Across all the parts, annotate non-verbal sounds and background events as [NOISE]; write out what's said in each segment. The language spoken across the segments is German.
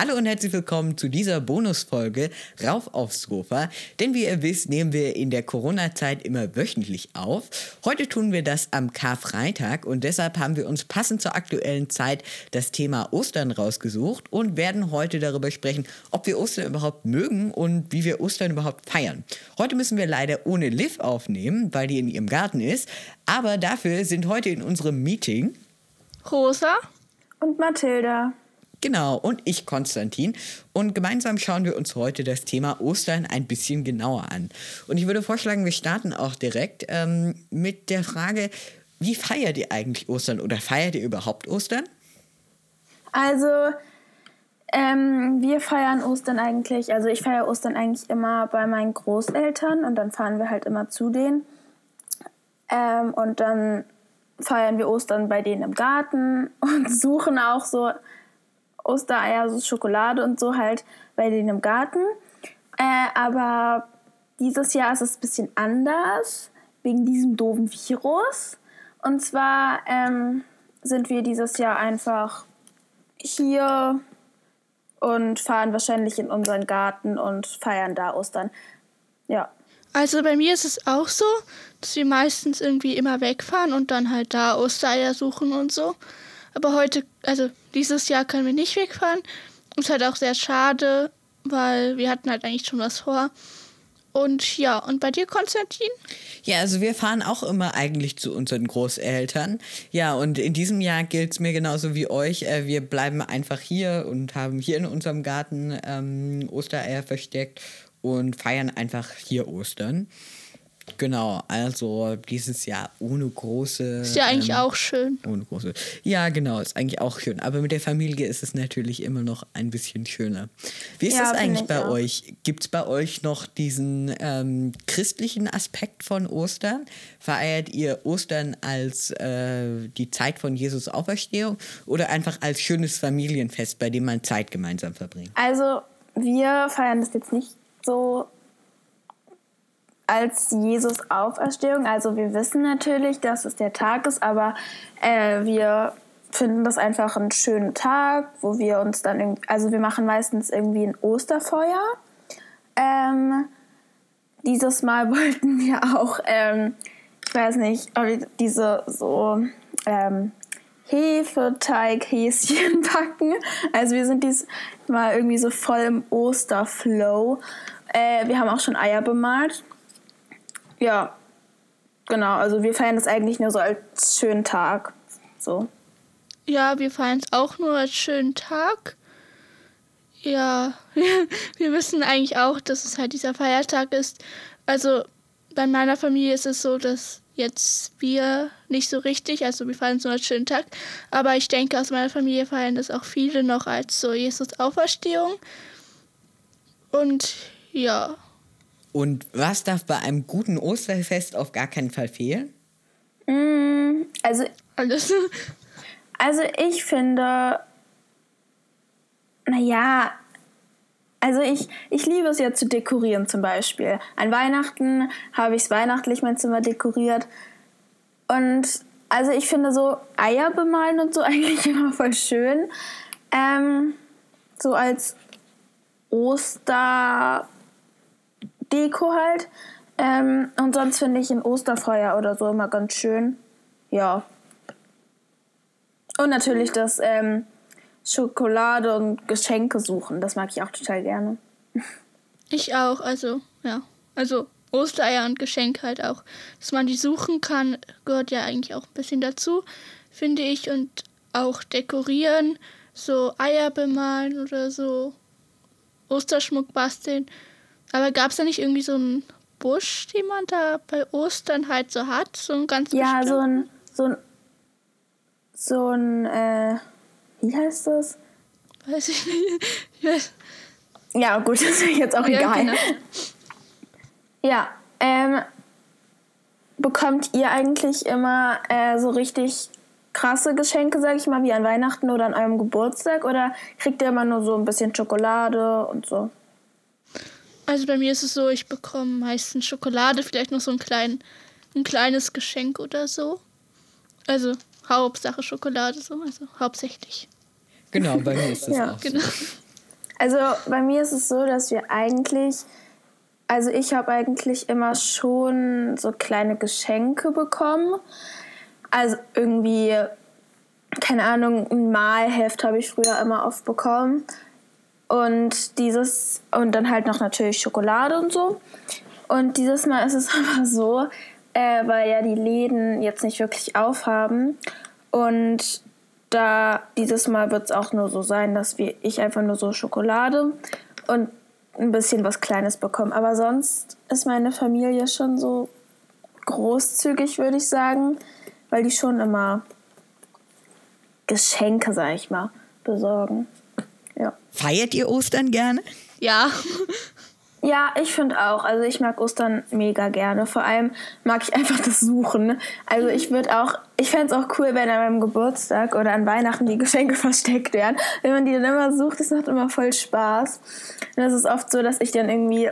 Hallo und herzlich willkommen zu dieser Bonusfolge Rauf aufs Sofa. Denn wie ihr wisst, nehmen wir in der Corona-Zeit immer wöchentlich auf. Heute tun wir das am Karfreitag und deshalb haben wir uns passend zur aktuellen Zeit das Thema Ostern rausgesucht und werden heute darüber sprechen, ob wir Ostern überhaupt mögen und wie wir Ostern überhaupt feiern. Heute müssen wir leider ohne Liv aufnehmen, weil die in ihrem Garten ist. Aber dafür sind heute in unserem Meeting Rosa und Mathilda. Genau, und ich, Konstantin. Und gemeinsam schauen wir uns heute das Thema Ostern ein bisschen genauer an. Und ich würde vorschlagen, wir starten auch direkt ähm, mit der Frage, wie feiert ihr eigentlich Ostern oder feiert ihr überhaupt Ostern? Also, ähm, wir feiern Ostern eigentlich, also ich feiere Ostern eigentlich immer bei meinen Großeltern und dann fahren wir halt immer zu denen. Ähm, und dann feiern wir Ostern bei denen im Garten [LAUGHS] und suchen auch so Ostereier, so Schokolade und so halt bei denen im Garten. Äh, aber dieses Jahr ist es ein bisschen anders wegen diesem doofen Virus. Und zwar ähm, sind wir dieses Jahr einfach hier und fahren wahrscheinlich in unseren Garten und feiern da Ostern. Ja. Also bei mir ist es auch so, dass wir meistens irgendwie immer wegfahren und dann halt da Ostereier suchen und so. Aber heute, also dieses Jahr können wir nicht wegfahren. Ist halt auch sehr schade, weil wir hatten halt eigentlich schon was vor. Und ja, und bei dir, Konstantin? Ja, also wir fahren auch immer eigentlich zu unseren Großeltern. Ja, und in diesem Jahr gilt es mir genauso wie euch. Äh, wir bleiben einfach hier und haben hier in unserem Garten ähm, Ostereier versteckt und feiern einfach hier Ostern. Genau, also dieses Jahr ohne große. Ist ja eigentlich ähm, auch schön. Ohne große. Ja, genau, ist eigentlich auch schön. Aber mit der Familie ist es natürlich immer noch ein bisschen schöner. Wie ist ja, das eigentlich bei auch. euch? Gibt es bei euch noch diesen ähm, christlichen Aspekt von Ostern? Feiert ihr Ostern als äh, die Zeit von Jesus Auferstehung oder einfach als schönes Familienfest, bei dem man Zeit gemeinsam verbringt? Also, wir feiern das jetzt nicht so als Jesus Auferstehung. Also wir wissen natürlich, dass es der Tag ist, aber äh, wir finden das einfach einen schönen Tag, wo wir uns dann, irgendwie, also wir machen meistens irgendwie ein Osterfeuer. Ähm, dieses Mal [LAUGHS] wollten wir auch, ähm, ich weiß nicht, diese so ähm, Hefeteig-Häschen [LAUGHS] backen. Also wir sind diesmal irgendwie so voll im Osterflow. Äh, wir haben auch schon Eier bemalt. Ja, genau. Also wir feiern das eigentlich nur so als schönen Tag. So. Ja, wir feiern es auch nur als schönen Tag. Ja, [LAUGHS] wir wissen eigentlich auch, dass es halt dieser Feiertag ist. Also bei meiner Familie ist es so, dass jetzt wir nicht so richtig, also wir feiern es nur als schönen Tag, aber ich denke, aus meiner Familie feiern das auch viele noch als so Jesus Auferstehung. Und ja. Und was darf bei einem guten Osterfest auf gar keinen Fall fehlen? Mm, also, Alles. also ich finde, naja, also ich, ich liebe es ja zu dekorieren zum Beispiel. An Weihnachten habe ich es weihnachtlich mein Zimmer dekoriert. Und also ich finde so Eier bemalen und so [LAUGHS] eigentlich immer voll schön. Ähm, so als Oster Deko halt. Ähm, und sonst finde ich ein Osterfeuer oder so immer ganz schön. Ja. Und natürlich das ähm, Schokolade und Geschenke suchen. Das mag ich auch total gerne. Ich auch, also, ja. Also Ostereier und Geschenke halt auch. Dass man die suchen kann, gehört ja eigentlich auch ein bisschen dazu, finde ich. Und auch dekorieren, so Eier bemalen oder so Osterschmuck basteln. Aber gab es da nicht irgendwie so einen Busch, den man da bei Ostern halt so hat? So ein ganz Ja, so ein, so ein, so ein, äh, wie heißt das? Weiß ich nicht. Ich weiß. Ja, gut, [LAUGHS] das ist jetzt auch ja, egal. Genau. Ja, ähm, bekommt ihr eigentlich immer äh, so richtig krasse Geschenke, sag ich mal, wie an Weihnachten oder an eurem Geburtstag? Oder kriegt ihr immer nur so ein bisschen Schokolade und so? Also bei mir ist es so, ich bekomme meistens Schokolade, vielleicht noch so ein, klein, ein kleines Geschenk oder so. Also Hauptsache Schokolade, so, also hauptsächlich. Genau, bei mir ist das ja. auch genau. so. Also bei mir ist es so, dass wir eigentlich, also ich habe eigentlich immer schon so kleine Geschenke bekommen. Also irgendwie, keine Ahnung, ein Malheft habe ich früher immer oft bekommen. Und dieses, und dann halt noch natürlich Schokolade und so. Und dieses Mal ist es [LAUGHS] aber so, äh, weil ja die Läden jetzt nicht wirklich aufhaben. Und da dieses Mal wird es auch nur so sein, dass wir, ich einfach nur so Schokolade und ein bisschen was Kleines bekomme. Aber sonst ist meine Familie schon so großzügig, würde ich sagen, weil die schon immer Geschenke, sag ich mal, besorgen. Feiert ihr Ostern gerne? Ja. Ja, ich finde auch. Also ich mag Ostern mega gerne. Vor allem mag ich einfach das Suchen. Also ich würde auch, ich fände es auch cool, wenn an meinem Geburtstag oder an Weihnachten die Geschenke [LAUGHS] versteckt werden. Wenn man die dann immer sucht, das macht immer voll Spaß. Und es ist oft so, dass ich dann irgendwie,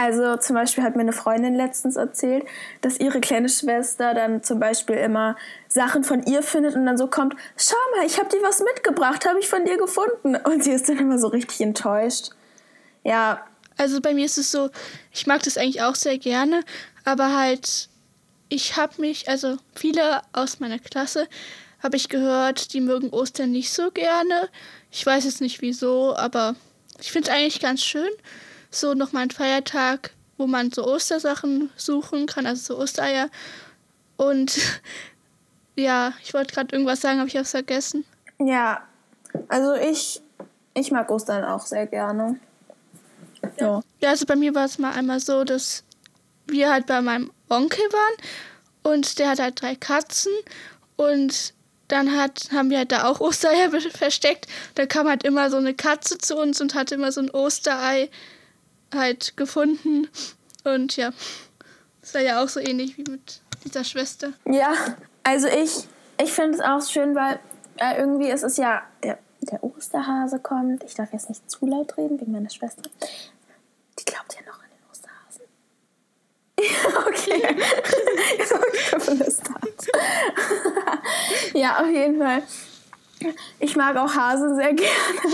also zum Beispiel hat mir eine Freundin letztens erzählt, dass ihre kleine Schwester dann zum Beispiel immer Sachen von ihr findet und dann so kommt, schau mal, ich habe dir was mitgebracht, habe ich von dir gefunden. Und sie ist dann immer so richtig enttäuscht. Ja, Also bei mir ist es so, ich mag das eigentlich auch sehr gerne, aber halt, ich habe mich, also viele aus meiner Klasse habe ich gehört, die mögen Ostern nicht so gerne. Ich weiß jetzt nicht wieso, aber ich finde es eigentlich ganz schön. So nochmal ein Feiertag, wo man so Ostersachen suchen kann, also so Ostereier. Und [LAUGHS] ja, ich wollte gerade irgendwas sagen, aber ich habe es vergessen. Ja, also ich, ich mag Ostern auch sehr gerne. Ja. Ja, also bei mir war es mal einmal so, dass wir halt bei meinem Onkel waren und der hat halt drei Katzen und dann hat, haben wir halt da auch [LAUGHS] Ostereier versteckt. Da kam halt immer so eine Katze zu uns und hat immer so ein Osterei halt gefunden. Und ja, war ja auch so ähnlich wie mit dieser Schwester. Ja, also ich, ich finde es auch schön, weil äh, irgendwie ist es ja, der, der Osterhase kommt. Ich darf jetzt nicht zu laut reden wegen meiner Schwester. Die glaubt ja noch an den Osterhasen. [LAUGHS] Okay. [LAUGHS] [LAUGHS] Ja, auf jeden Fall. Ich mag auch Hasen sehr gerne. [LAUGHS]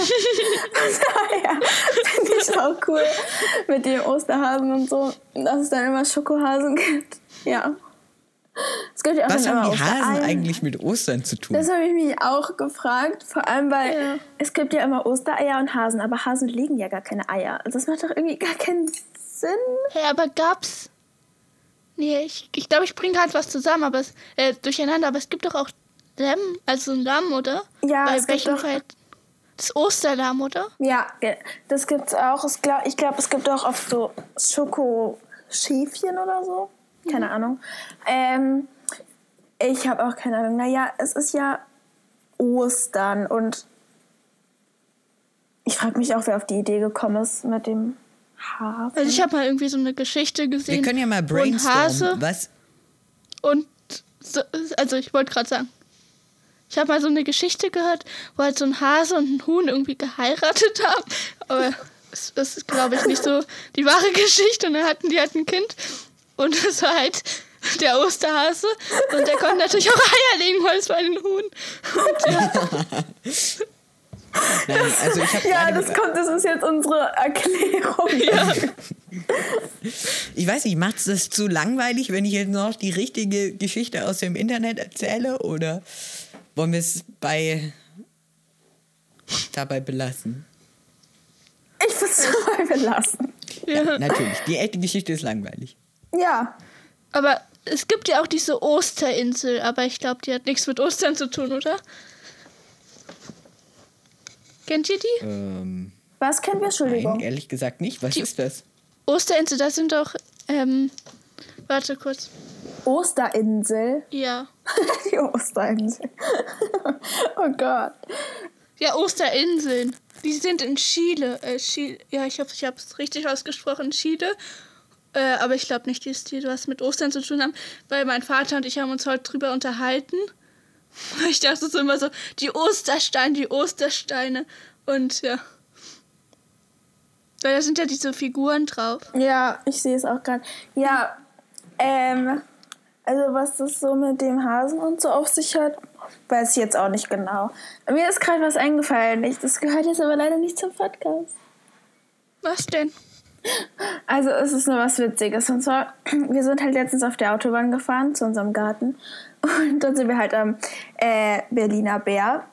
Daher finde ich auch cool mit dem Osterhasen und so, dass es dann immer Schokohasen gibt. Ja. Es gibt ja auch Was haben die Hasen Ostereier. eigentlich mit Ostern zu tun? Das habe ich mich auch gefragt, vor allem weil Ja. es gibt ja immer Ostereier und Hasen, aber Hasen legen ja gar keine Eier. Also Das macht doch irgendwie gar keinen Sinn. Hey, aber gab's. Nee, ich, ich glaube, ich bringe gerade was zusammen, aber es, äh, durcheinander, aber es gibt doch auch Lamm, also ein Lamm, oder? Ja, Bei es gibt doch- Fall? Das Osterlamm, oder? Ja, das gibt's auch. Es glaub, ich glaube, es gibt auch oft so Schokoschäfchen oder so. Keine Ahnung. Ähm, ich habe auch keine Ahnung. Naja, es ist ja Ostern und ich frage mich auch, wer auf die Idee gekommen ist mit dem Hasen. Also ich habe mal irgendwie so eine Geschichte gesehen. Wir können ja mal ein Hase brainstormen. Was? und so, also ich wollte gerade sagen, ich habe mal so eine Geschichte gehört, wo halt so ein Hase und ein Huhn irgendwie geheiratet haben. Aber es das ist, glaube ich, nicht so die wahre Geschichte. Und dann hatten die halt ein Kind und das war halt der Osterhase. Und der konnte natürlich auch Eier legen, weil es war ein Huhn. Und ja, [LAUGHS] Nein, also Ja, das kommt, das ist jetzt unsere Erklärung. Ich weiß nicht, macht es das zu langweilig, wenn ich jetzt noch die richtige Geschichte aus dem Internet erzähle? Oder wollen wir es bei dabei belassen? Ich würde es dabei belassen. ja. Natürlich, die echte Geschichte ist langweilig. Ja. Aber es gibt ja auch diese Osterinsel, aber ich glaube, die hat nichts mit Ostern zu tun, oder? Kennt ihr die? Ähm, Was kennen wir? nein, Entschuldigung. ehrlich gesagt nicht. Was Die- ist das? Osterinsel, das sind doch, ähm, warte kurz. Osterinsel. Ja. [LAUGHS] Die Osterinsel. [LAUGHS] oh Gott. Ja, Osterinseln. Die sind in Chile. Äh, Chile. Ja, ich hoffe, ich habe es richtig ausgesprochen. Chile. Äh, aber ich glaube nicht, dass die was mit Ostern zu tun haben, weil mein Vater und ich haben uns heute drüber unterhalten. [LAUGHS] Ich dachte so immer so, die Ostersteine, die Ostersteine. Und ja. Weil da sind ja diese Figuren drauf. Ja, ich sehe es auch gerade. Ja, ähm, also was das so mit dem Hasen und so auf sich hat, Weiß ich jetzt auch nicht genau. Mir ist gerade was eingefallen. Ich, das gehört jetzt aber leider nicht zum Podcast. Was denn? Also es ist nur was Witziges. Und zwar, [CLEARS THROAT] wir sind halt letztens auf der Autobahn gefahren zu unserem Garten. [LAUGHS] Und dann sind wir halt am äh, Berliner Bär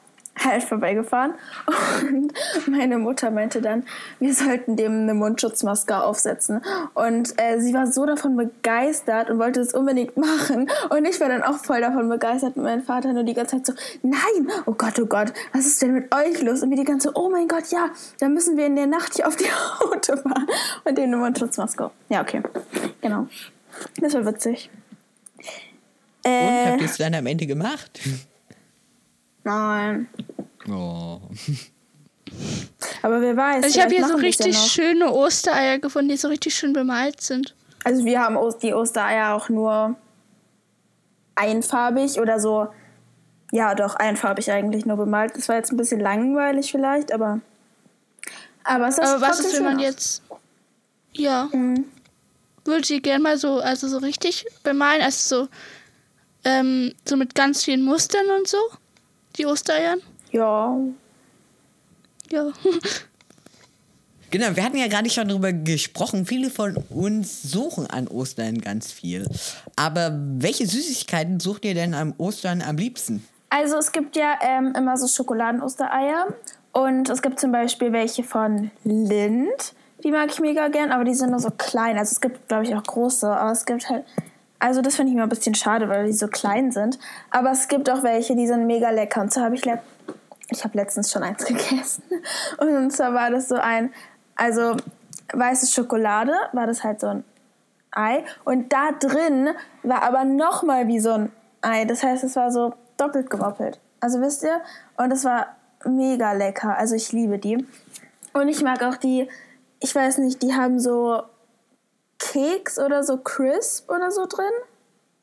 halt vorbeigefahren. Und meine Mutter meinte dann, wir sollten dem eine Mundschutzmaske aufsetzen. Und äh, sie war so davon begeistert und wollte es unbedingt machen. Und ich war dann auch voll davon begeistert. Und mein Vater nur die ganze Zeit so, nein, oh Gott, oh Gott, was ist denn mit euch los? Und wir die ganze, oh mein Gott, ja, dann müssen wir in der Nacht hier auf die Autobahn und dem eine Mundschutzmaske. Ja, okay, genau. Das war witzig. Und Äh, habt ihr es dann am Ende gemacht? Nein. Oh. [LAUGHS] Aber wer weiß. Also ich habe hier so richtig schöne Ostereier gefunden, die so richtig schön bemalt sind. Also wir haben die Ostereier auch nur einfarbig oder so. Ja, doch, einfarbig eigentlich nur bemalt. Das war jetzt ein bisschen langweilig vielleicht, aber. Aber es ist Aber was ist, wenn man aus. jetzt. Ja. Mhm. Würde sie gerne mal so, also so richtig bemalen, also so, ähm, so mit ganz vielen Mustern und so. Die Ostereiern. Ja. Ja. [LAUGHS] Genau, wir hatten ja gerade schon darüber gesprochen. Viele von uns suchen an Ostern ganz viel. Aber welche Süßigkeiten sucht ihr denn am Ostern am liebsten? Also es gibt ja ähm, immer so Schokoladen-Ostereier. Und es gibt zum Beispiel welche von Lind. Die mag ich mega gern, aber die sind nur so klein. Also es gibt, glaube ich, auch große. Aber es gibt halt. Also das finde ich immer ein bisschen schade, weil die so klein sind. Aber es gibt auch welche, die sind mega lecker. Und so habe ich le ich habe letztens schon eins [LAUGHS] gegessen. Und zwar war das so ein, also weiße Schokolade, war das halt so ein Ei. Und da drin war aber nochmal wie so ein Ei. Das heißt, es war so doppelt gemoppelt. Also wisst ihr? Und es war mega lecker. Also ich liebe die. Und ich mag auch die, ich weiß nicht, die haben so Keks oder so Crisp oder so drin.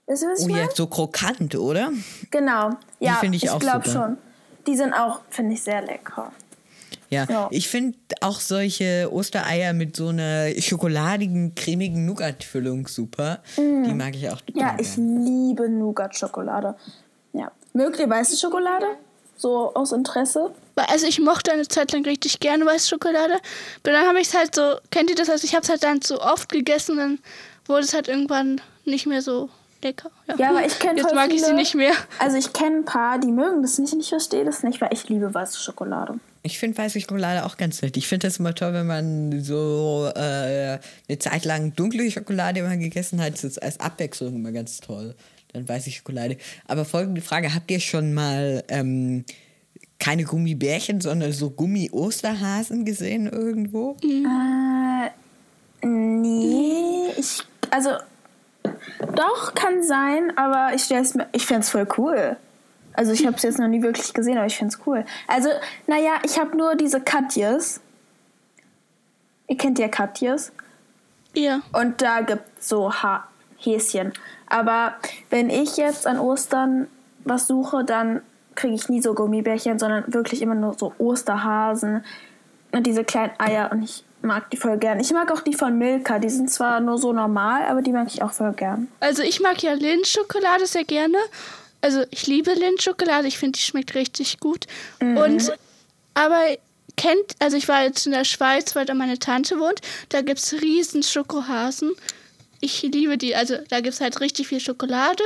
Wisst ihr, was ich Oh ja, so krokant, oder? Genau. Ja, finde ich ich glaube schon. Die sind auch, finde ich, sehr lecker. Ja, Ja. ich finde auch solche Ostereier mit so einer schokoladigen, cremigen Nougat-Füllung super. Die mag ich auch Mm. Ja, ich liebe Nougat-Schokolade. Ja. Mögt ihr weiße Schokolade? So aus Interesse? Weil- Also ich mochte eine Zeit lang richtig gerne weiße Schokolade. Aber dann habe ich es halt so, kennt ihr das? Also ich habe es halt dann zu oft gegessen, dann wurde es halt irgendwann nicht mehr so lecker. Ja, aber ich kenne Jetzt mag ich sie viele- nicht mehr. Also ich kenne ein paar, die mögen das nicht und ich verstehe das nicht, weil ich liebe weiße Schokolade. Ich finde weiße Schokolade auch ganz nett. Ich finde das immer toll, wenn man so äh, eine Zeit lang dunkle Schokolade immer gegessen hat. Das ist als Abwechslung immer ganz toll. Dann weiße Schokolade. Aber folgende Frage: Habt ihr schon mal ähm, keine Gummibärchen, sondern so Gummi-Osterhasen gesehen irgendwo? Äh, nee, ich, also, doch, kann sein, aber ich ich find's voll cool. Also ich habe es jetzt noch nie wirklich gesehen, aber ich find's cool. Also, naja, ich habe nur diese Katjes. Ihr kennt ja Katjes. Ja. Und da gibt's so ha Häschen. Aber wenn ich jetzt an Ostern was suche, dann kriege ich nie so Gummibärchen, sondern wirklich immer nur so Osterhasen und diese kleinen Eier. Und ich mag die voll gern. Ich mag auch die von Milka. Die sind zwar nur so normal, aber die mag ich auch voll gern. Also ich mag ja Lindschokolade sehr gerne. Also ich liebe Lindschokolade. Ich finde, die schmeckt richtig gut. Und aber kennt, also ich war jetzt in der Schweiz, weil da meine Tante wohnt. Da gibt es riesen Schokohasen. Ich liebe die. Also da gibt es halt richtig viel Schokolade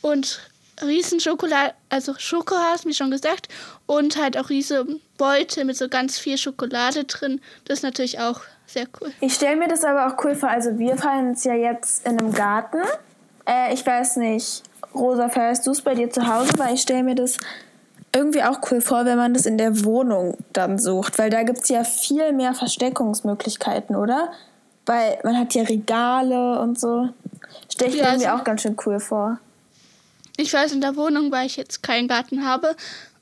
und riesen Schokolade, also Schokohasen, wie schon gesagt. Und halt auch riesen Beute mit so ganz viel Schokolade drin. Das ist natürlich auch sehr cool. Ich stelle mir das aber auch cool vor. Also wir feiern es ja jetzt in einem Garten. Äh, ich weiß nicht, Rosa, feierst du es bei dir zu Hause? Weil ich stelle mir das irgendwie auch cool vor, wenn man das in der Wohnung dann sucht. Weil da gibt es ja viel mehr Versteckungsmöglichkeiten, oder? Weil man hat ja Regale und so. Stelle ich Ja, mir also- auch ganz schön cool vor. Ich weiß in der Wohnung, weil ich jetzt keinen Garten habe.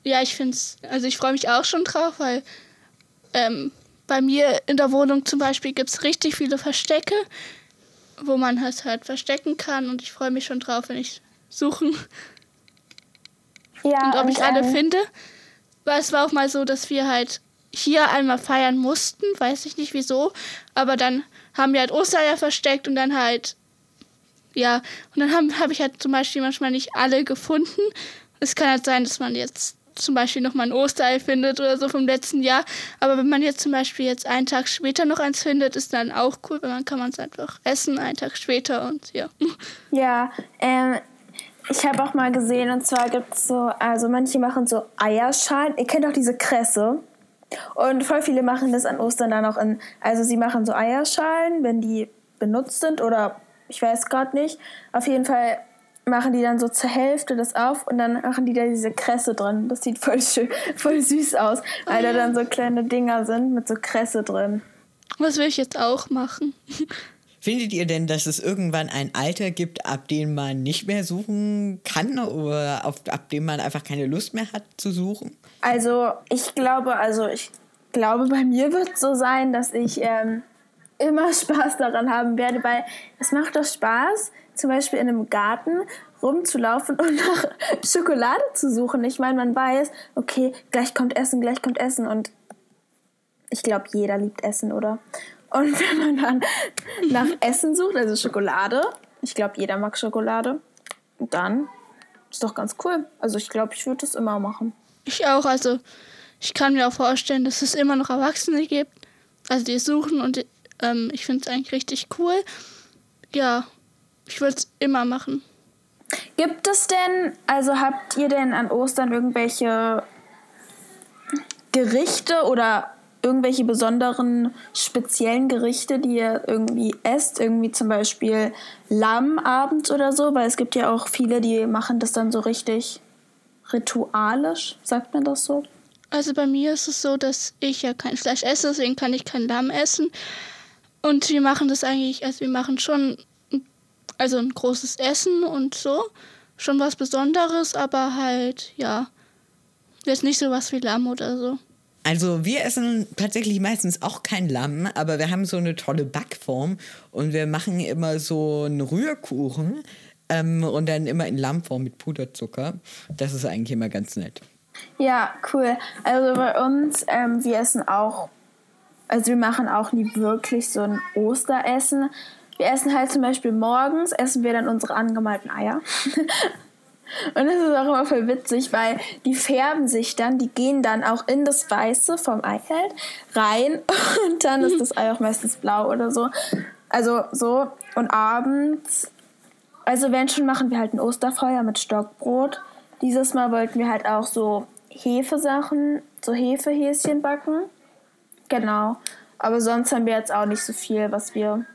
Ja, ich finde es, also ich freue mich auch schon drauf, weil ähm, bei mir in der Wohnung zum Beispiel gibt es richtig viele Verstecke, wo man es halt verstecken kann und ich freue mich schon drauf, wenn ich suchen Ja, und ob ich alle ähm, finde. Weil es war auch mal so, dass wir halt hier einmal feiern mussten, weiß ich nicht wieso, aber dann haben wir halt Ostereier versteckt und dann halt, ja, und dann habe hab ich halt zum Beispiel manchmal nicht alle gefunden. Es kann halt sein, dass man jetzt zum Beispiel noch mal ein Osterei findet oder so vom letzten Jahr. Aber wenn man jetzt zum Beispiel jetzt einen Tag später noch eins findet, ist dann auch cool, weil dann kann man es einfach essen, einen Tag später und ja. [LAUGHS] Ja, ähm, ich habe auch mal gesehen, und zwar gibt es so, also manche machen so Eierschalen. Ihr kennt auch diese Kresse. Und voll viele machen das an Ostern dann auch in, also sie machen so Eierschalen, wenn die benutzt sind oder ich weiß gerade nicht. Auf jeden Fall machen die dann so zur Hälfte das auf und dann machen die da diese Kresse drin. Das sieht voll schön, [LAUGHS] voll süß aus, weil da dann so kleine Dinger sind mit so Kresse drin. Was will ich jetzt auch machen? [LAUGHS] Findet ihr denn, dass es irgendwann ein Alter gibt, ab dem man nicht mehr suchen kann oder auf, ab dem man einfach keine Lust mehr hat zu suchen? Also ich glaube, also ich glaube, bei mir wird es so sein, dass ich ähm, immer [LAUGHS] Spaß daran haben werde, weil es macht doch Spaß, zum Beispiel in einem Garten rumzulaufen und nach [LAUGHS] Schokolade zu suchen. Ich meine, man weiß, okay, gleich kommt Essen, gleich kommt Essen und ich glaube, jeder liebt Essen, oder? Und [LAUGHS] wenn man dann nach Essen sucht, also Schokolade, ich glaube, jeder mag Schokolade, dann ist doch ganz cool. Also ich glaube, ich würde das immer machen. Ich auch, also ich kann mir auch vorstellen, dass es immer noch Erwachsene gibt, also die suchen und ähm, ich finde es eigentlich richtig cool. Ja, ich würde es immer machen. Gibt es denn, also habt ihr denn an Ostern irgendwelche Gerichte oder irgendwelche besonderen speziellen Gerichte, die ihr irgendwie esst? Irgendwie zum Beispiel Lamm abends oder so? Weil es gibt ja auch viele, die machen das dann so richtig ritualisch, sagt man das so? Also bei mir ist es so, dass ich ja kein Fleisch esse, deswegen kann ich kein Lamm essen. Und wir machen das eigentlich, also wir machen schon also ein großes Essen und so. Schon was Besonderes, aber halt, ja, jetzt nicht so was wie Lamm oder so. Also wir essen tatsächlich meistens auch kein Lamm, aber wir haben so eine tolle Backform und wir machen immer so einen Rührkuchen ähm, und dann immer in Lammform mit Puderzucker. Das ist eigentlich immer ganz nett. Ja, cool. Also bei uns, ähm, wir essen auch, also wir machen auch nie wirklich so ein Osteressen. Wir essen halt zum Beispiel morgens, essen wir dann unsere angemalten Eier. [LAUGHS] Und das ist auch immer voll witzig, weil die färben sich dann, die gehen dann auch in das Weiße vom Ei rein [LAUGHS] und dann ist das Ei auch meistens blau oder so. Also so und abends, also wenn schon, machen wir halt ein Osterfeuer mit Stockbrot. Dieses Mal wollten wir halt auch so Hefesachen, so Hefehäschen backen. Genau. Aber sonst haben wir jetzt auch nicht so viel, was wir.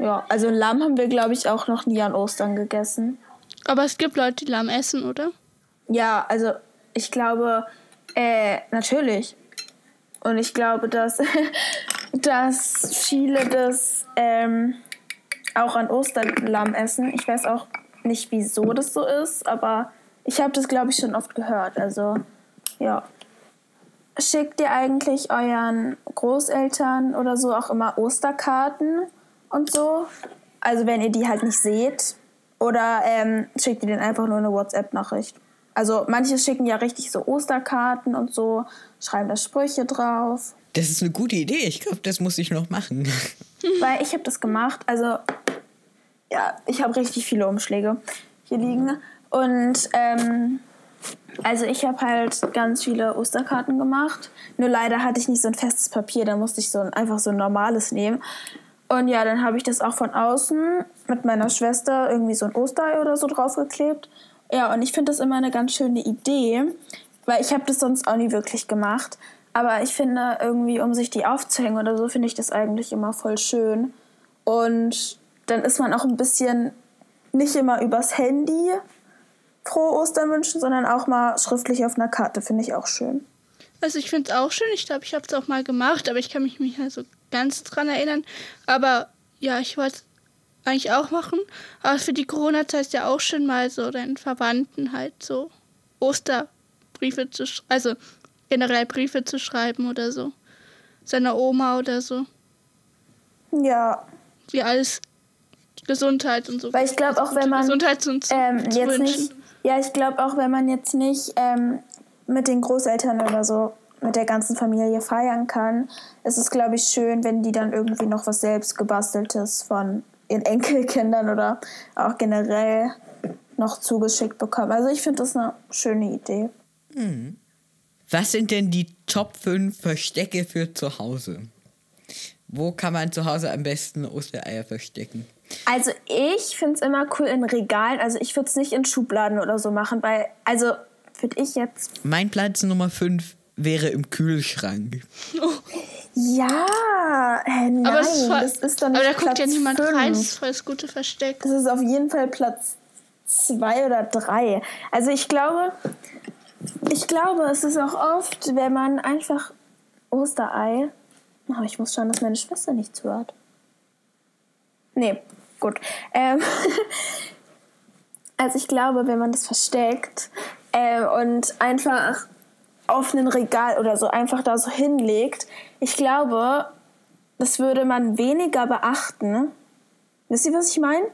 Ja, also Lamm haben wir, glaube ich, auch noch nie an Ostern gegessen. Aber es gibt Leute, die Lamm essen, oder? Ja, also ich glaube, äh, natürlich. Und ich glaube, dass, [LAUGHS] dass viele das ähm, auch an Ostern Lamm essen. Ich weiß auch nicht, wieso das so ist, aber ich habe das, glaube ich, schon oft gehört. Also, ja. Schickt ihr eigentlich euren Großeltern oder so auch immer Osterkarten und so? Also, wenn ihr die halt nicht seht, oder ähm, schickt ihr denen einfach nur eine WhatsApp-Nachricht? Also manche schicken ja richtig so Osterkarten und so, schreiben da Sprüche drauf. Das ist eine gute Idee. Ich glaube, das muss ich noch machen. [LAUGHS] Weil ich habe das gemacht. Also ja, ich habe richtig viele Umschläge hier liegen. Und ähm, also ich habe halt ganz viele Osterkarten gemacht. Nur leider hatte ich nicht so ein festes Papier. Da musste ich so ein, einfach so ein normales nehmen. Und ja, dann habe ich das auch von außen mit meiner Schwester irgendwie so ein Osterei oder so draufgeklebt. Ja, und ich finde das immer eine ganz schöne Idee, weil ich habe das sonst auch nie wirklich gemacht. Aber ich finde irgendwie, um sich die aufzuhängen oder so, finde ich das eigentlich immer voll schön. Und dann ist man auch ein bisschen nicht immer übers Handy frohe Ostern wünschen, sondern auch mal schriftlich auf einer Karte, finde ich auch schön. Also ich finde es auch schön. Ich glaube, ich habe es auch mal gemacht, aber ich kann mich nicht mehr so ganz dran erinnern. Aber ja, ich wollte es eigentlich auch machen. Aber für die Corona-Zeit ist ja auch schön mal so deinen Verwandten halt so Osterbriefe zu schreiben. Also generell Briefe zu schreiben oder so. Seiner Oma oder so. Ja. Wie alles Gesundheit und so. Weil ich glaube auch, wenn man Gesundheit und ähm, jetzt nicht, ja, ich glaube auch, wenn man jetzt nicht ähm, mit den Großeltern oder so mit der ganzen Familie feiern kann, ist es, glaube ich, schön, wenn die dann irgendwie noch was selbst gebasteltes von ihren Enkelkindern oder auch generell noch zugeschickt bekommen. Also ich finde das eine schöne Idee. Was sind denn die Top 5 Verstecke für zu Hause? Wo kann man zu Hause am besten Ostereier verstecken? Also ich finde es immer cool in Regalen. Also ich würde es nicht in Schubladen oder so machen, weil, also würde ich jetzt. Mein Platz Nummer 5 wäre im Kühlschrank. Ja, hä, nein, aber, voll, das ist dann aber da nicht guckt Platz ja niemand fünf. rein. Das ist voll das gute Versteck. Das ist auf jeden Fall Platz zwei oder drei. Also ich glaube, ich glaube, es ist auch oft, wenn man einfach Osterei. Oh, ich muss schauen, dass meine Schwester nicht zuhört. Nee, gut. Ähm, [LAUGHS] also ich glaube, wenn man das versteckt äh, und einfach auf ein Regal oder so einfach da so hinlegt, ich glaube, das würde man weniger beachten. Wisst ihr, was ich meine?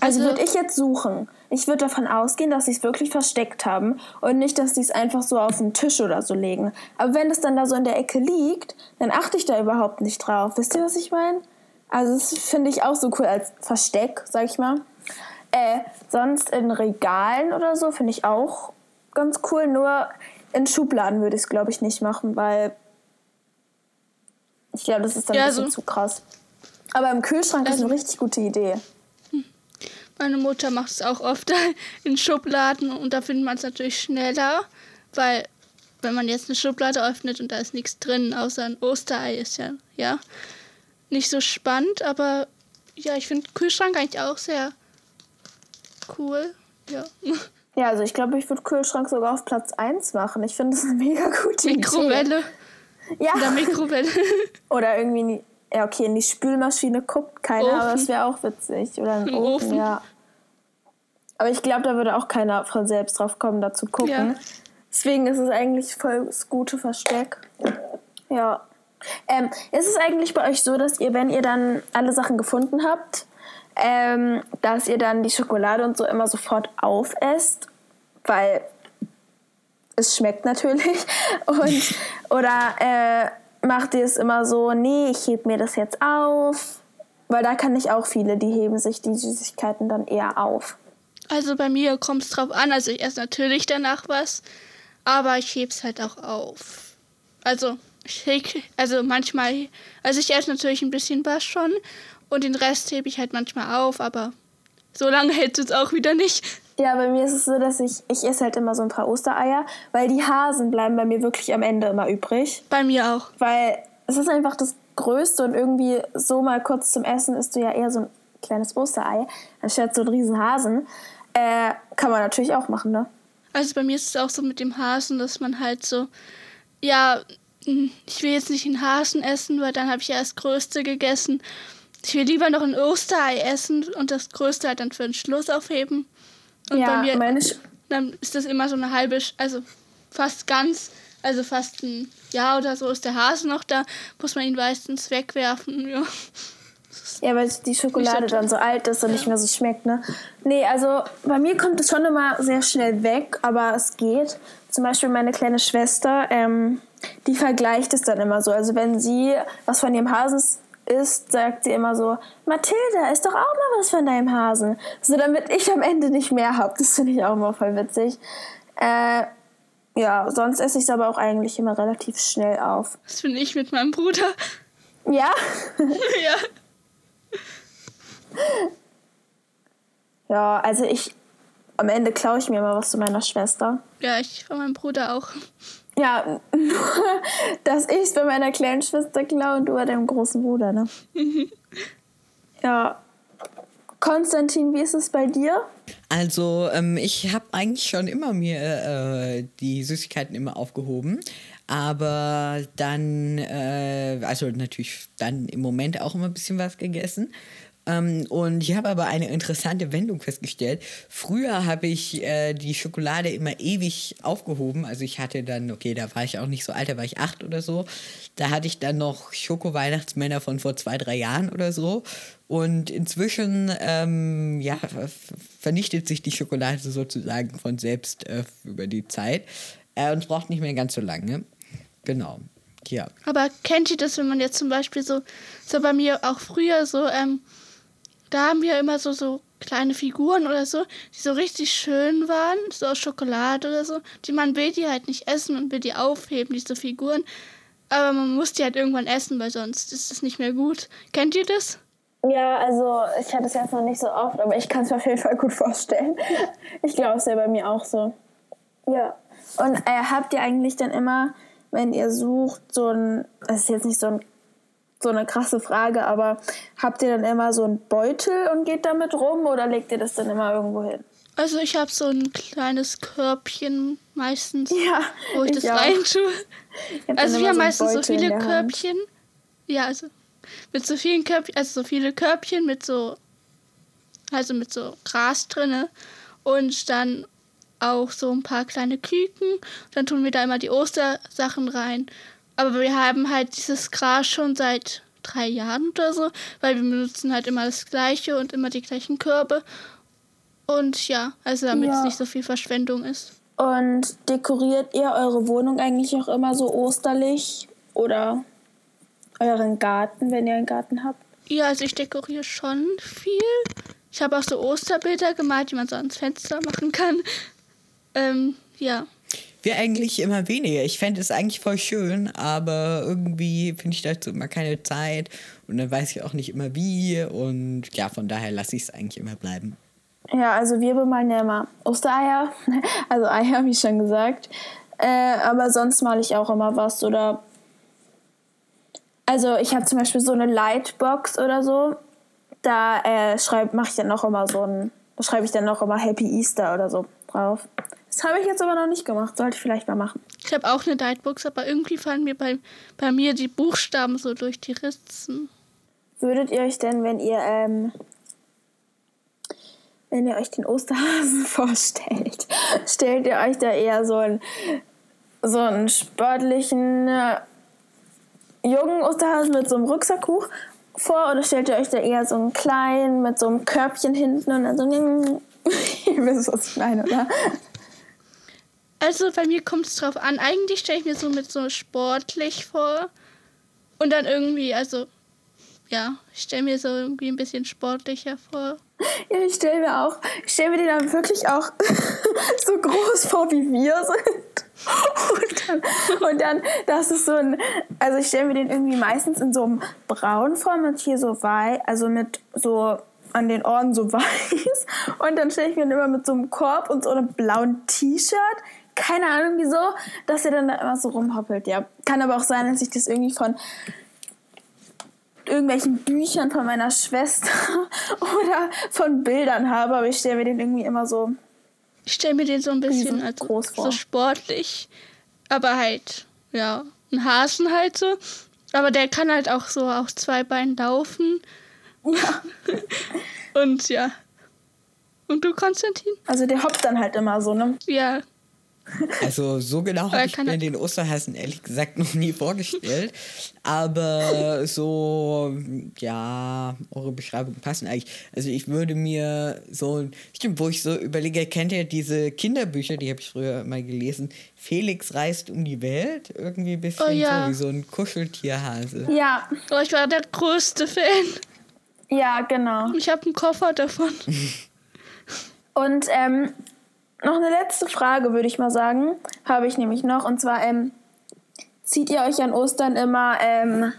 Also, Also- würde ich jetzt suchen. Ich würde davon ausgehen, dass sie es wirklich versteckt haben und nicht, dass sie es einfach so auf den Tisch oder so legen. Aber wenn es dann da so in der Ecke liegt, dann achte ich da überhaupt nicht drauf. Wisst ihr, was ich meine? Also das finde ich auch so cool als Versteck, sag ich mal. Äh, sonst in Regalen oder so finde ich auch ganz cool. Nur in Schubladen würde ich es, glaube ich, nicht machen, weil ich glaube, das ist dann Ja, ein bisschen so- zu krass. Aber im Kühlschrank ist Also- eine richtig gute Idee. Meine Mutter macht es auch oft [LAUGHS] in Schubladen und da findet man es natürlich schneller, weil wenn man jetzt eine Schublade öffnet und da ist nichts drin, außer ein Osterei, ist ja, ja nicht so spannend, aber ja, ich finde Kühlschrank eigentlich auch sehr cool. Ja. [LAUGHS] Ja, also ich glaube, ich würde Kühlschrank sogar auf Platz 1 machen. Ich finde das eine mega gute Mikrowelle. Idee. Ja. In der Mikrowelle. Oder irgendwie, ja okay, in die Spülmaschine guckt keiner, Ofen. aber das wäre auch witzig. Oder ein Ofen, Ofen. ja. Aber ich glaube, da würde auch keiner von selbst drauf kommen, da zu gucken. Ja. Deswegen ist es eigentlich voll das gute Versteck. Ja. Ähm, ist es eigentlich bei euch so, dass ihr, wenn ihr dann alle Sachen gefunden habt, ähm, dass ihr dann die Schokolade und so immer sofort aufesst? Weil es schmeckt natürlich. [LAUGHS] Und, oder äh, macht ihr es immer so, nee, ich heb mir das jetzt auf? Weil da kann ich auch viele, die heben sich die Süßigkeiten dann eher auf. Also bei mir kommt es drauf an. Also ich esse natürlich danach was, aber ich hebe es halt auch auf. Also ich heb, also manchmal, also ich esse natürlich ein bisschen was schon und den Rest hebe ich halt manchmal auf, aber so lange hält es auch wieder nicht. Ja, bei mir ist es so, dass ich, ich esse halt immer so ein paar Ostereier, weil die Hasen bleiben bei mir wirklich am Ende immer übrig. Bei mir auch. Weil es ist einfach das Größte und irgendwie so mal kurz zum Essen isst du ja eher so ein kleines Osterei, anstatt so einen riesen Hasen. Äh, kann man natürlich auch machen, ne? Also bei mir ist es auch so mit dem Hasen, dass man halt so, ja, mh, ich will jetzt nicht den Hasen essen, weil dann habe ich ja das Größte gegessen. Ich will lieber noch ein Osterei essen und das Größte halt dann für den Schluss aufheben. Und ja, bei mir meine Sch dann ist das immer so eine halbe, also fast ganz, also fast ein Jahr oder so ist der Hase noch da, muss man ihn meistens wegwerfen. [LAUGHS] Ja. Ja, weil die Schokolade so dann so alt ist und nicht mehr so schmeckt, ne? Nee, also bei mir kommt es schon immer sehr schnell weg, aber es geht. Zum Beispiel meine kleine Schwester, ähm, die vergleicht es dann immer so. Also wenn sie was von ihrem Hasen isst, sagt sie immer so, Mathilda, isst doch auch mal was von deinem Hasen. So damit ich am Ende nicht mehr habe. Das finde ich auch immer voll witzig. Äh, ja, sonst esse ich es aber auch eigentlich immer relativ schnell auf. Das finde ich mit meinem Bruder. Ja? [LAUGHS] ja. Ja, also ich, am Ende klaue ich mir mal was zu meiner Schwester. Ja, ich von meinem Bruder auch. Ja, nur, dass ich es bei meiner kleinen Schwester klaue und du bei deinem großen Bruder, ne? [LAUGHS] ja. Konstantin, wie ist es bei dir? Also, ähm, ich habe eigentlich schon immer mir äh, die Süßigkeiten immer aufgehoben. Aber dann, äh, also natürlich dann im Moment auch immer ein bisschen was gegessen. Ähm, und ich habe aber eine interessante Wendung festgestellt. Früher habe ich äh, die Schokolade immer ewig aufgehoben. Also ich hatte dann, okay, da war ich auch nicht so alt, da war ich acht oder so. Da hatte ich dann noch Schoko-Weihnachtsmänner von vor zwei, drei Jahren oder so. Und inzwischen, ähm, ja, ver- vernichtet sich die Schokolade sozusagen von selbst äh, über die Zeit. Äh, und es braucht nicht mehr ganz so lange. Genau. Ja. Aber kennt ihr das, wenn man jetzt zum Beispiel so, so bei mir auch früher so, ähm, da haben wir immer so, so kleine Figuren oder so, die so richtig schön waren, so aus Schokolade oder so. Die man will die halt nicht essen und will die aufheben, diese Figuren. Aber man muss die halt irgendwann essen, weil sonst ist es nicht mehr gut. Kennt ihr das? Ja, also ich hatte es jetzt noch nicht so oft, aber ich kann es mir auf jeden Fall gut vorstellen. [LAUGHS] Ich glaube, es wäre bei mir auch so. Ja. Und äh, habt ihr eigentlich dann immer, wenn ihr sucht, so ein, das ist jetzt nicht so, ein, so eine krasse Frage, aber habt ihr dann immer so einen Beutel und geht damit rum oder legt ihr das dann immer irgendwo hin? Also ich habe so ein kleines Körbchen meistens, Ja, wo ich, das auch. Ich hab dann Also wir haben so meistens so Beutel in viele der Hand. Körbchen. Ja, also mit so vielen Körbchen, also so viele Körbchen mit so, also mit so Gras drinne und dann auch so ein paar kleine Küken. Dann tun wir da immer die Ostersachen rein. Aber wir haben halt dieses Gras schon seit drei Jahren oder so, weil wir benutzen halt immer das gleiche und immer die gleichen Körbe. Und ja, also damit Ja. es nicht so viel Verschwendung ist. Und dekoriert ihr eure Wohnung eigentlich auch immer so osterlich oder euren Garten, wenn ihr einen Garten habt? Ja, also ich dekoriere schon viel. Ich habe auch so Osterbilder gemalt, die man so ans Fenster machen kann. Ähm, ja. Wir eigentlich immer weniger. Ich fände es eigentlich voll schön, aber irgendwie finde ich dazu immer keine Zeit und dann weiß ich auch nicht immer wie und ja, von daher lasse ich es eigentlich immer bleiben. Ja, also wir bemalen ja immer Ostereier, [LAUGHS] also Eier, wie schon gesagt. Äh, aber sonst male ich auch immer was oder. Also ich habe zum Beispiel so eine Lightbox oder so. Da äh, schreib, mache ich dann noch immer so ein, da schreibe ich dann noch immer Happy Easter oder so drauf. Das habe ich jetzt aber noch nicht gemacht. Sollte ich vielleicht mal machen. Ich habe auch eine Dightbox, aber irgendwie fallen mir bei, bei mir die Buchstaben so durch die Ritzen. Würdet ihr euch denn, wenn ihr, ähm, wenn ihr euch den Osterhasen [LAUGHS] vorstellt, stellt ihr euch da eher so einen, so einen sportlichen, äh, jungen Osterhasen mit so einem Rucksacktuch vor oder stellt ihr euch da eher so einen kleinen mit so einem Körbchen hinten und dann so ein [LAUGHS] Ihr wisst, was ich meine, oder? Also bei mir kommt es drauf an. Eigentlich stelle ich mir so mit so sportlich vor. Und dann irgendwie, also, ja, ich stelle mir so irgendwie ein bisschen sportlicher vor. [LAUGHS] Ja, ich stelle mir auch, ich stelle mir den dann wirklich auch [LAUGHS] so groß vor, wie wir sind. [LAUGHS] Und dann, und dann, das ist so ein, also ich stelle mir den irgendwie meistens in so einem Braun vor, mit hier so weiß, also mit so an den Ohren so weiß. Und dann stelle ich mir den immer mit so einem Korb und so einem blauen T-Shirt. Keine Ahnung wieso, dass er dann da immer so rumhoppelt. Ja, kann aber auch sein, dass ich das irgendwie von irgendwelchen Büchern von meiner Schwester [LAUGHS] oder von Bildern habe, aber ich stelle mir den irgendwie immer so. Ich stelle mir den so ein bisschen so also, groß vor. so sportlich, aber halt, ja, ein Hasen halt so. Aber der kann halt auch so auf zwei Beinen laufen. Ja. [LAUGHS] Und ja. Und du, Konstantin? Also der hoppt dann halt immer so, ne? Ja. Also so genau habe ich mir den Osterhasen ehrlich gesagt noch nie vorgestellt. Aber [LAUGHS] so, ja, eure Beschreibungen passen eigentlich. Also ich würde mir so, stimmt, wo ich so überlege, kennt ihr diese Kinderbücher, die habe ich früher mal gelesen, Felix reist um die Welt? Irgendwie ein bisschen Oh ja. so wie so ein Kuscheltierhase. Ja, Oh, ich war der größte Fan. ja, genau. Ich habe einen Koffer davon. [LAUGHS] Und ähm, noch eine letzte Frage, würde ich mal sagen, habe ich nämlich noch. Und zwar, ähm, zieht ihr euch an Ostern immer ähm,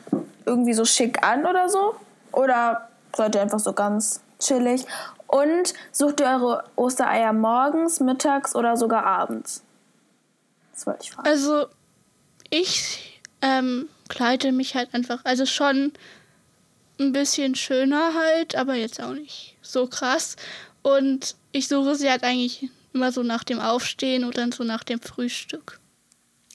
irgendwie so schick an oder so? Oder seid ihr einfach so ganz chillig? Und sucht ihr eure Ostereier morgens, mittags oder sogar abends? Das wollte ich fragen. Also, ich ähm, kleide mich halt einfach, also schon ein bisschen schöner halt, aber jetzt auch nicht so krass. Und ich suche sie halt eigentlich immer so nach dem Aufstehen oder so nach dem Frühstück.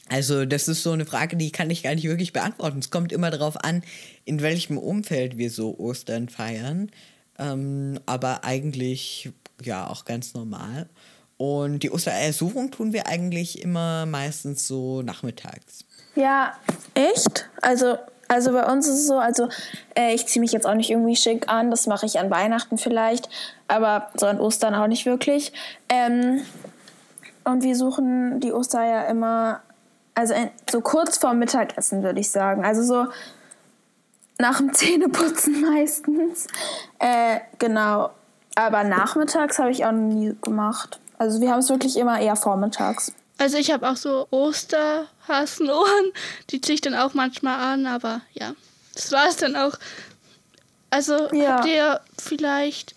Also, das ist so eine Frage, die kann ich gar nicht wirklich beantworten. Es kommt immer darauf an, in welchem Umfeld wir so Ostern feiern. Ähm, aber eigentlich ja auch ganz normal. Und die Osterersuchung tun wir eigentlich immer meistens so nachmittags. Ja, echt? Also, also bei uns ist es so, also äh, ich ziehe mich jetzt auch nicht irgendwie schick an, das mache ich an Weihnachten vielleicht, aber so an Ostern auch nicht wirklich. Ähm, und wir suchen die Ostereier immer, also in, so kurz vorm Mittagessen, würde ich sagen. Also so nach dem [LAUGHS] Zähneputzen meistens. Äh, genau. Aber nachmittags habe ich auch nie gemacht. Also wir haben es wirklich immer eher vormittags. Also ich habe auch so Osterhasenohren, die ziehe ich dann auch manchmal an, aber ja, das war es dann auch. Also Ja. habt ihr vielleicht,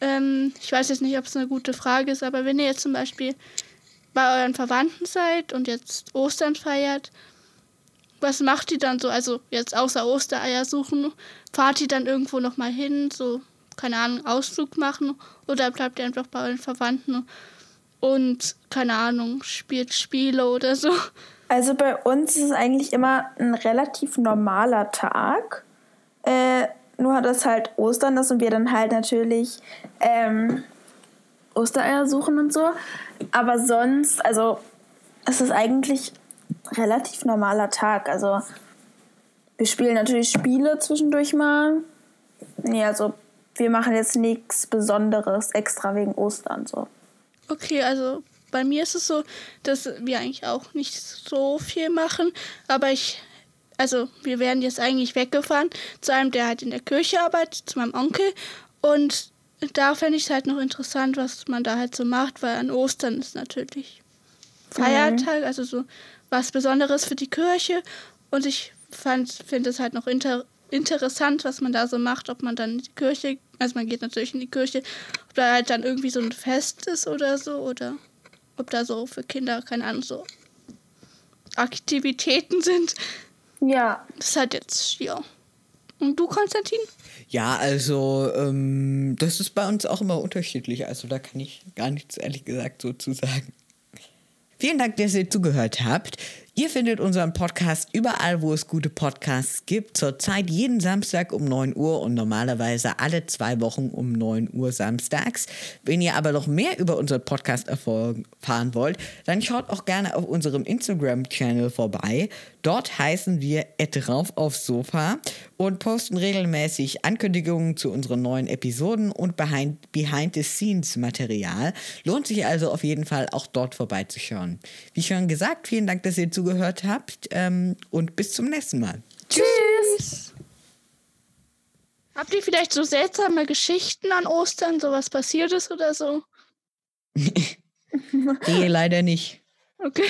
ähm, ich weiß jetzt nicht, ob es eine gute Frage ist, aber wenn ihr jetzt zum Beispiel bei euren Verwandten seid und jetzt Ostern feiert, was macht ihr dann so? Also jetzt außer Ostereier suchen, fahrt ihr dann irgendwo nochmal hin, so, keine Ahnung, Ausflug machen oder bleibt ihr einfach bei euren Verwandten und, keine Ahnung, spielt Spiele oder so? Also bei uns ist es eigentlich immer ein relativ normaler Tag. Äh, nur dass halt Ostern ist und wir dann halt natürlich ähm, Ostereier suchen und so. Aber sonst, also es ist eigentlich relativ normaler Tag. Also wir spielen natürlich Spiele zwischendurch mal. Nee, also wir machen jetzt nichts Besonderes extra wegen Ostern so. Okay, also bei mir ist es so, dass wir eigentlich auch nicht so viel machen, aber ich, also wir werden jetzt eigentlich weggefahren zu einem, der halt in der Kirche arbeitet, zu meinem Onkel. Und da fände ich es halt noch interessant, was man da halt so macht, weil an Ostern ist natürlich Feiertag, also so was Besonderes für die Kirche. Und ich finde es halt noch inter interessant, was man da so macht, ob man dann in die Kirche, also man geht natürlich in die Kirche, ob da halt dann irgendwie so ein Fest ist oder so oder ob da so für Kinder, keine Ahnung, so Aktivitäten sind. Ja, Das ist halt jetzt, ja. Und du, Konstantin? Ja, also ähm, das ist bei uns auch immer unterschiedlich. Also da kann ich gar nichts ehrlich gesagt so zu sagen. Vielen Dank, dass ihr zugehört habt. Ihr findet unseren Podcast überall, wo es gute Podcasts gibt. Zurzeit jeden Samstag um 9 Uhr und normalerweise alle zwei Wochen um 9 Uhr samstags. Wenn ihr aber noch mehr über unseren Podcast erfahren wollt, dann schaut auch gerne auf unserem Instagram-Channel vorbei. Dort heißen wir drauf aufs Sofa und posten regelmäßig Ankündigungen zu unseren neuen Episoden und Behind- Behind-the-Scenes-Material. Lohnt sich also auf jeden Fall auch dort vorbeizuschauen. Wie schon gesagt, vielen Dank, dass ihr zugehört habt ähm, und bis zum nächsten Mal. Tschüss. Habt ihr vielleicht so seltsame Geschichten an Ostern, so was passiert ist oder so? [LAUGHS] Nee, leider nicht. Okay.